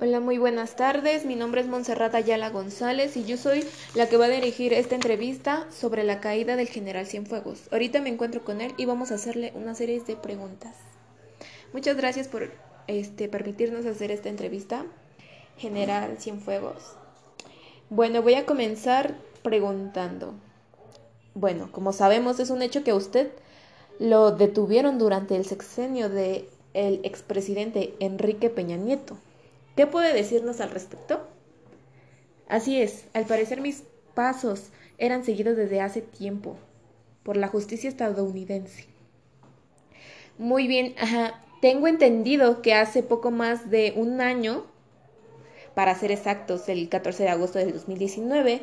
Hola, muy buenas tardes. Mi nombre es Monserrata Ayala González y yo soy la que va a dirigir esta entrevista sobre la caída del general Cienfuegos. Ahorita me encuentro con él y vamos a hacerle una serie de preguntas. Muchas gracias por este, permitirnos hacer esta entrevista, general Cienfuegos. Bueno, voy a comenzar preguntando. Bueno, como sabemos, es un hecho que usted lo detuvieron durante el sexenio de el expresidente Enrique Peña Nieto. ¿Qué puede decirnos al respecto? Así es, al parecer mis pasos eran seguidos desde hace tiempo por la justicia estadounidense. Muy bien, tengo entendido que hace poco más de un año, para ser exactos, el 14 de agosto del 2019,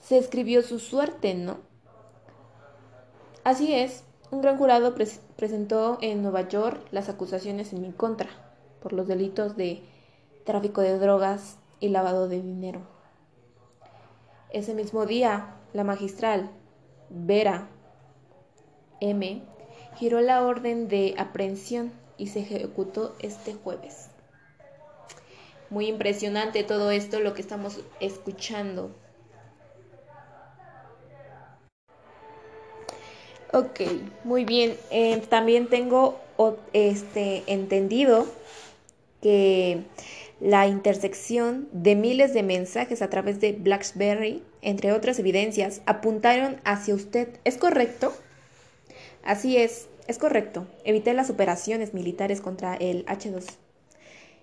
se escribió su suerte, ¿no? Así es, un gran jurado presentó en Nueva York las acusaciones en mi contra por los delitos de tráfico de drogas y lavado de dinero. Ese mismo día, la magistral Vera M giró la orden de aprehensión y se ejecutó este jueves. Muy impresionante todo esto, lo que estamos escuchando. Ok, muy bien. Eh, también tengo este entendido que la intersección de miles de mensajes a través de BlackBerry, entre otras evidencias, apuntaron hacia usted. ¿Es correcto? Así es, es correcto. Evité las operaciones militares contra el H2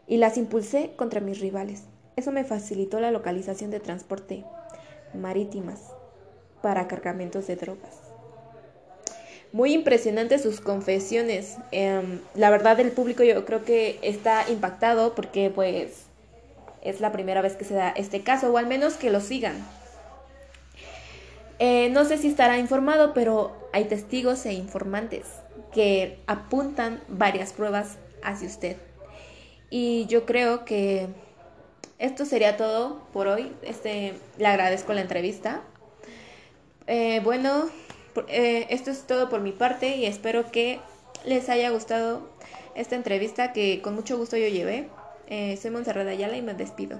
y las impulsé contra mis rivales. Eso me facilitó la localización de transporte marítimas para cargamentos de drogas. Muy impresionantes sus confesiones. Em, la verdad el público yo creo que está impactado porque pues es la primera vez que se da este caso o al menos que lo sigan. Eh, no sé si estará informado, pero hay testigos e informantes que apuntan varias pruebas hacia usted. Y yo creo que esto sería todo por hoy. Este, le agradezco la entrevista. Eh, bueno, eh, esto es todo por mi parte y espero que les haya gustado esta entrevista que con mucho gusto yo llevé. Eh, soy Monserrat Ayala y me despido.